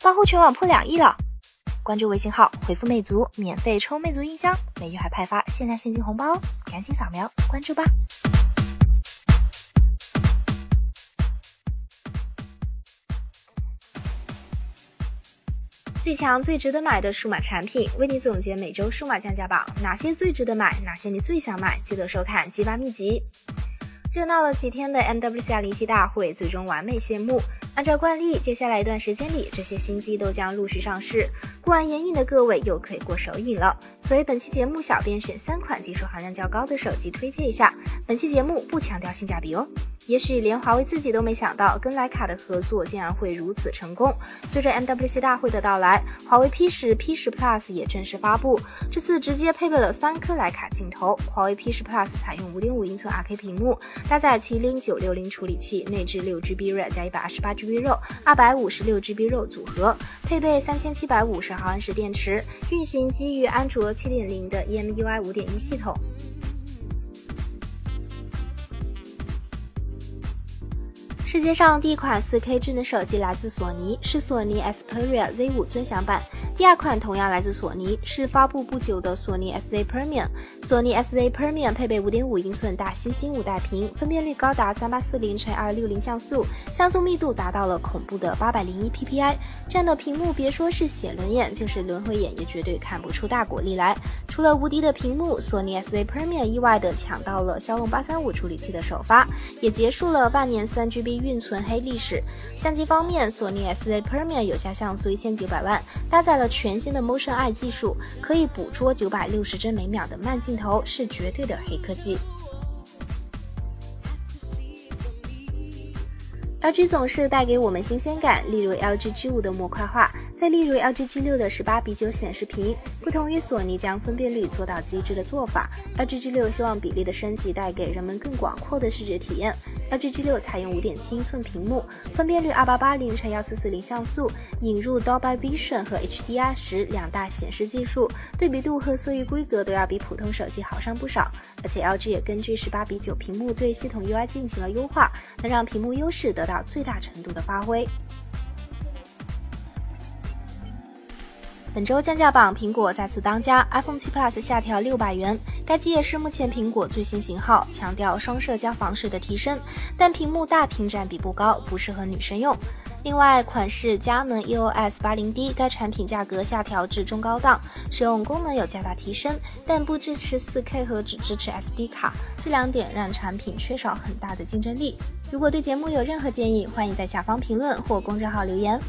八户全网破两亿了。关注微信号，回复魅族，免费抽魅族音箱，每月还派发限量现金红包哦！赶紧扫描关注吧。最强最值得买的数码产品，为你总结每周数码降价榜，哪些最值得买，哪些你最想买？记得收看鸡巴秘籍。热闹了几天的 MWC 零七大会最终完美谢幕。按照惯例，接下来一段时间里，这些新机都将陆续上市，过完眼瘾的各位又可以过手瘾了。所以本期节目，小编选三款技术含量较高的手机推荐一下。本期节目不强调性价比哦。也许连华为自己都没想到，跟徕卡的合作竟然会如此成功。随着 MWC 大会的到来，华为 P 十、P 十 Plus 也正式发布，这次直接配备了三颗徕卡镜头。华为 P 十 Plus 采用5.5英寸 2K 屏幕，搭载麒麟960处理器，内置 6GB RAM 加 128GB B 肉、二百五十六 G B 肉组合，配备三千七百五十毫安时电池，运行基于安卓七点零的 EMUI 五点一系统。世界上第一款 4K 智能手机来自索尼，是索尼 Xperia Z5 尊享版。第二款同样来自索尼，是发布不久的索尼 SZ Premium。索尼 SZ Premium 配备5.5英寸大猩猩五代屏，分辨率高达3840乘260像素，像素密度达到了恐怖的801 PPI。这样的屏幕，别说是写轮眼，就是轮回眼也绝对看不出大果粒来。除了无敌的屏幕，索尼 SZ Premium 意外的抢到了骁龙835处理器的首发，也结束了半年 3GB。运存黑历史。相机方面，索尼 SZ Premium 有效像素一千九百万，搭载了全新的 Motion Eye 技术，可以捕捉九百六十帧每秒的慢镜头，是绝对的黑科技。LG 总是带给我们新鲜感，例如 LG G5 的模块化，再例如 LG G6 的十八比九显示屏。不同于索尼将分辨率做到极致的做法，LG G6 希望比例的升级带给人们更广阔的视觉体验。LG G6 采用五点七英寸屏幕，分辨率二八八零乘幺四四零像素，引入 Dolby Vision 和 HDR 十两大显示技术，对比度和色域规格都要比普通手机好上不少。而且 LG 也根据十八比九屏幕对系统 UI 进行了优化，能让屏幕优势得。到最大程度的发挥。本周降价榜，苹果再次当家，iPhone 7 Plus 下调六百元。该机也是目前苹果最新型号，强调双摄加防水的提升，但屏幕大屏占比不高，不适合女生用。另外，款式佳能 EOS 80D，该产品价格下调至中高档，使用功能有较大提升，但不支持 4K 和只支持 SD 卡，这两点让产品缺少很大的竞争力。如果对节目有任何建议，欢迎在下方评论或公众号留言。